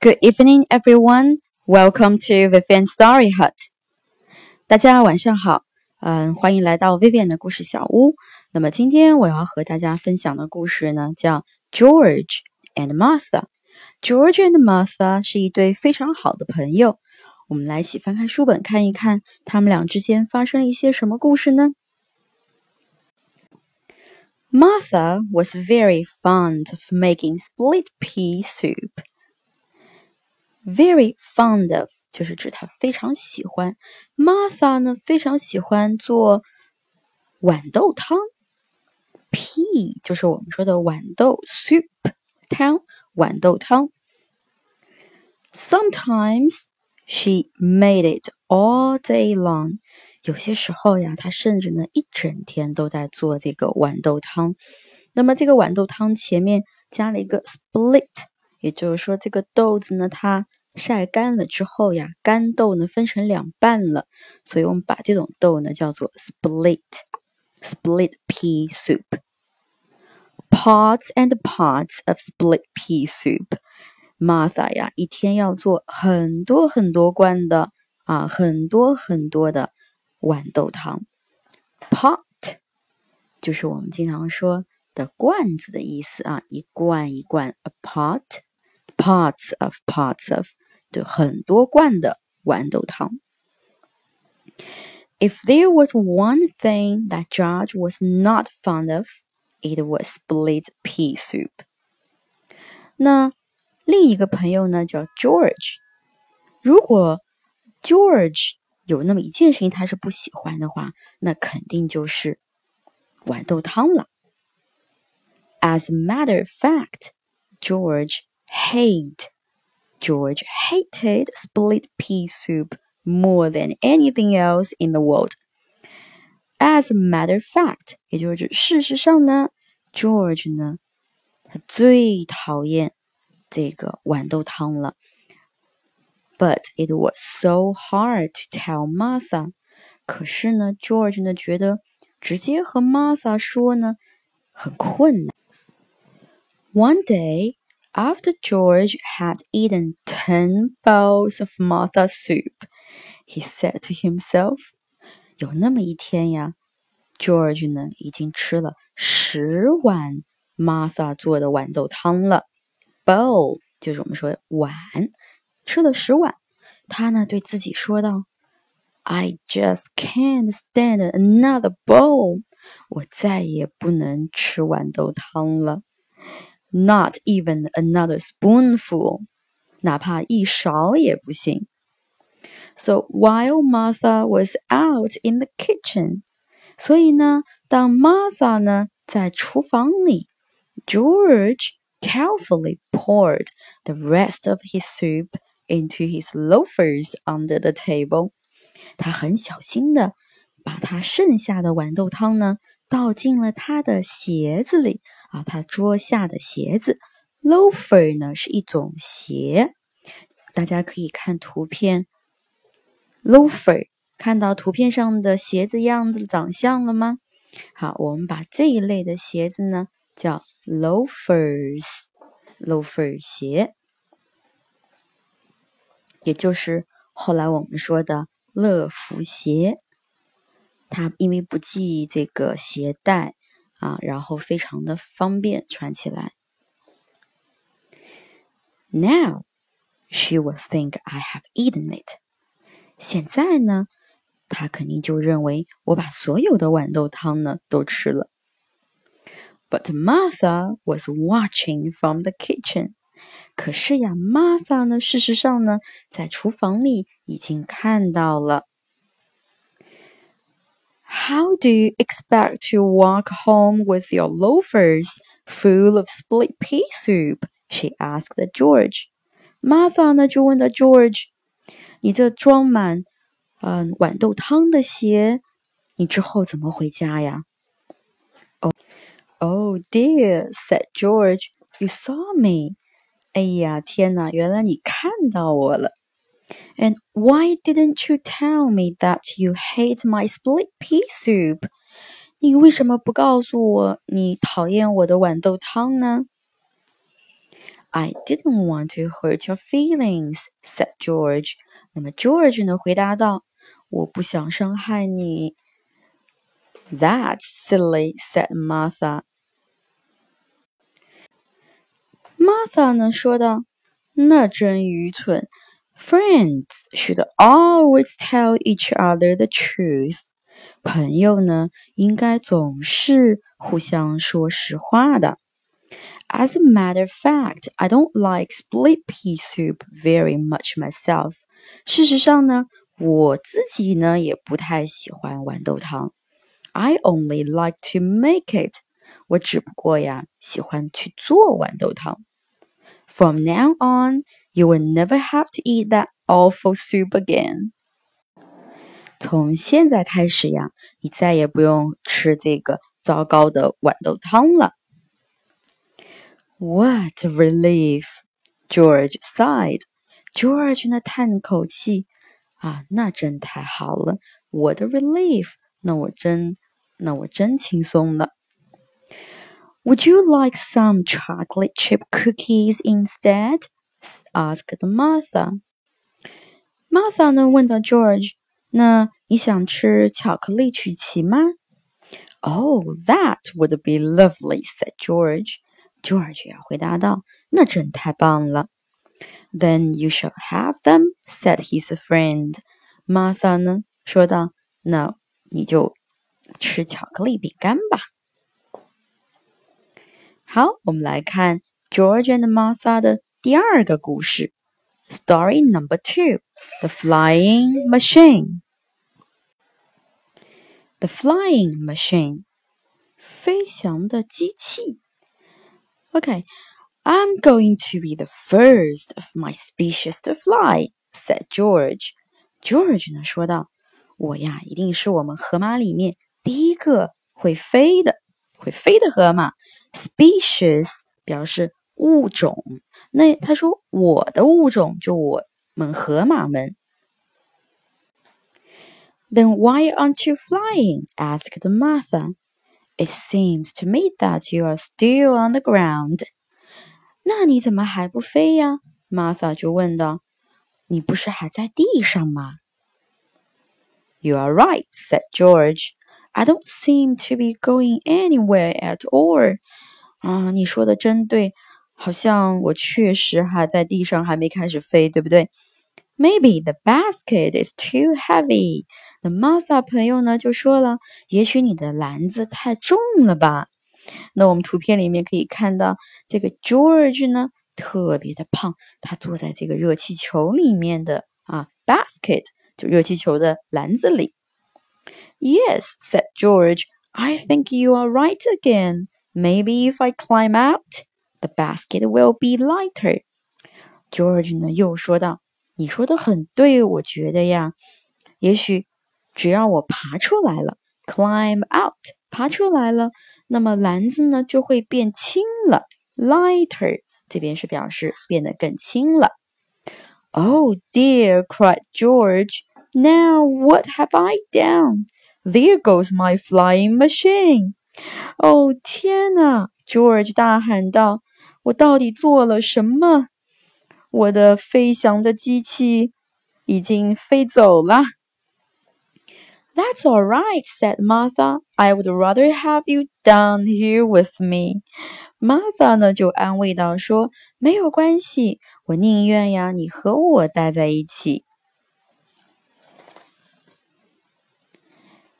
Good evening, everyone. Welcome to Vivian Story Hut. 大家晚上好，嗯，欢迎来到 Vivian 的故事小屋。那么今天我要和大家分享的故事呢，叫 George and Martha。George and Martha 是一对非常好的朋友。我们来一起翻开书本看一看，他们俩之间发生了一些什么故事呢？Martha was very fond of making split pea soup. Very fond of 就是指他非常喜欢。Martha 呢非常喜欢做豌豆汤。P 就是我们说的豌豆 soup 汤，豌豆汤。Sometimes she made it all day long。有些时候呀，她甚至呢一整天都在做这个豌豆汤。那么这个豌豆汤前面加了一个 split，也就是说这个豆子呢它。晒干了之后呀，干豆呢分成两半了，所以我们把这种豆呢叫做 split split pea soup。Pots and pots of split pea soup。Martha 呀，一天要做很多很多罐的啊，很多很多的豌豆汤。Pot 就是我们经常说的罐子的意思啊，一罐一罐，a pot，pots of pots of。的很多罐的豌豆汤。If there was one thing that George was not fond of, it was split pea soup. 那另一个朋友呢，叫 George。如果 George 有那么一件事情他是不喜欢的话，那肯定就是豌豆汤了。As a matter of fact, George hate George hated split pea soup more than anything else in the world. As a matter of fact，也就是事实上呢，George 呢，他最讨厌这个豌豆汤了。But it was so hard to tell Martha。可是呢，George 呢觉得直接和 Martha 说呢很困难。One day after George had eaten ten bowls of Martha soup, he said to himself, 有那么一天呀，George 呢已经吃了十碗 Martha 做的豌豆汤了。Bowl 就是我们说的碗，吃了十碗。他呢对自己说道：“I just can't stand another bowl。我再也不能吃豌豆汤了。” not even another spoonful，哪怕一勺也不行。So while Martha was out in the kitchen，所以呢，当 Martha 呢在厨房里，George carefully poured the rest of his soup into his loafers under the table。他很小心的把他剩下的豌豆汤呢倒进了他的鞋子里。 啊，他桌下的鞋子，loafer 呢是一种鞋，大家可以看图片，loafer 看到图片上的鞋子样子长相了吗？好，我们把这一类的鞋子呢叫 loafers，loafer 鞋，也就是后来我们说的乐福鞋，它因为不系这个鞋带。啊，然后非常的方便穿起来。Now she would think I have eaten it。现在呢，她肯定就认为我把所有的豌豆汤呢都吃了。But Martha was watching from the kitchen。可是呀，Martha 呢，事实上呢，在厨房里已经看到了。How do you expect to walk home with your loafers full of split pea soup? She asked George. Martha 呢就问到 George：“ 你这装满嗯豌豆汤的鞋，你之后怎么回家呀？” Oh, oh dear, said George. You saw me. 哎呀，天哪！原来你看到我了。 and why didn't you tell me that you hate my split pea soup? 你为什么不告诉我你讨厌我的豌豆汤呢 I didn't want to hurt your feelings," said George. 那么 George 呢回答道：“我不想伤害你。” That's silly," said Martha. Martha 呢说道：“那真愚蠢。 Friends should always tell each other the truth. 朋友呢应该总是互相说实话的。” As a matter of fact, I don't like split pea soup very much myself. 事实上呢，我自己呢也不太喜欢豌豆汤。I only like to make it. 我只不过呀喜欢去做豌豆汤。From now on, you will never have to eat that awful soup again. 从现在开始呀，你再也不用吃这个糟糕的豌豆汤了。what a relief! George sighed. George 呢叹口气啊，那真太好了。我的 relief，那我真，那我真轻松了。Would you like some chocolate chip cookies instead? asked Martha. Martha 呢问到 George，那你想吃巧克力曲奇吗？Oh, that would be lovely," said George. George 呀回答道：“那真太棒了。” Then you shall have them," said his friend. Martha 呢说道：“那你就吃巧克力饼干吧。”好，我们来看 George and Martha 的 第二个故事，Story Number Two: The Flying Machine. The Flying Machine，飞翔的机器。Okay, I'm going to be the first of my species to fly," said George. George 呢说道：“我呀，一定是我们河马里面第一个会飞的，会飞的河马。Species 表示 物种，那他说我的物种就我们河马们。Then why aren't you flying? asked Martha. It seems to me that you are still on the ground. 那你怎么还不飞呀？Martha 就问道。你不是还在地上吗？You are right," said George. "I don't seem to be going anywhere at all." 啊，你说的真对， 好像我确实还在地上，还没开始飞，对不对？Maybe the basket is too heavy. 那 Martha 朋友呢就说了，也许你的篮子太重了吧？那我们图片里面可以看到，这个 George 呢特别的胖，他坐在这个热气球里面的啊 basket 就热气球的篮子里。Yes, said George. I think you are right again. Maybe if I climb out, the basket will be lighter. George 呢又说道。你说的很对，我觉得呀，也许只要我爬出来了，climb out，爬出来了，那么篮子呢就会变轻了，lighter，这边是表示变得更轻了。Oh dear! cried George. Now what have I done? There goes my flying machine. 哦天哪！George 大喊道：“ ：“我到底做了什么？”我的飞翔的机器已经飞走了。That's all right," said Martha. "I would rather have you down here with me." Martha 呢就安慰道说：“没有关系，我宁愿呀你和我待在一起。”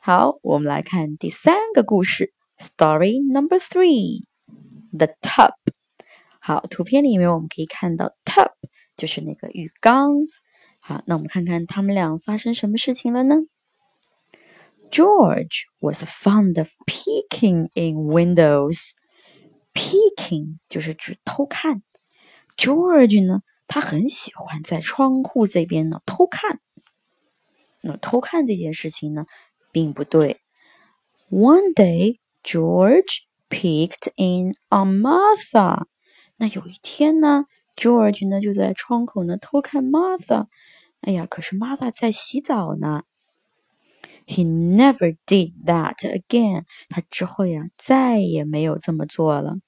好，我们来看第三个故事，Story Number Three: The Tub. 好，图片里面我们可以看到 tub 就是那个浴缸。好，那我们看看他们俩发生什么事情了呢？George was fond of peeking in windows. Peeking 就是指偷看。George 呢，他很喜欢在窗户这边呢偷看。那偷看这件事情呢，并不对。One day, George peeked in on Martha. 那有一天呢，George 呢就在窗口呢偷看 Martha。哎呀，可是 Martha 在洗澡呢。He never did that again。他之后呀再也没有这么做了。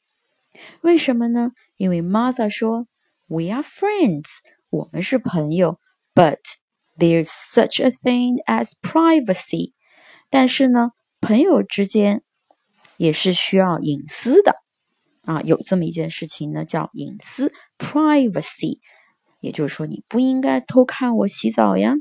为什么呢因为 Martha 说：“We are friends，我们是朋友，but there's such a thing as privacy。”但是呢，朋友之间也是需要隐私的啊，有这么一件事情呢，叫隐私 （privacy）。也就是说，你不应该偷看我洗澡呀。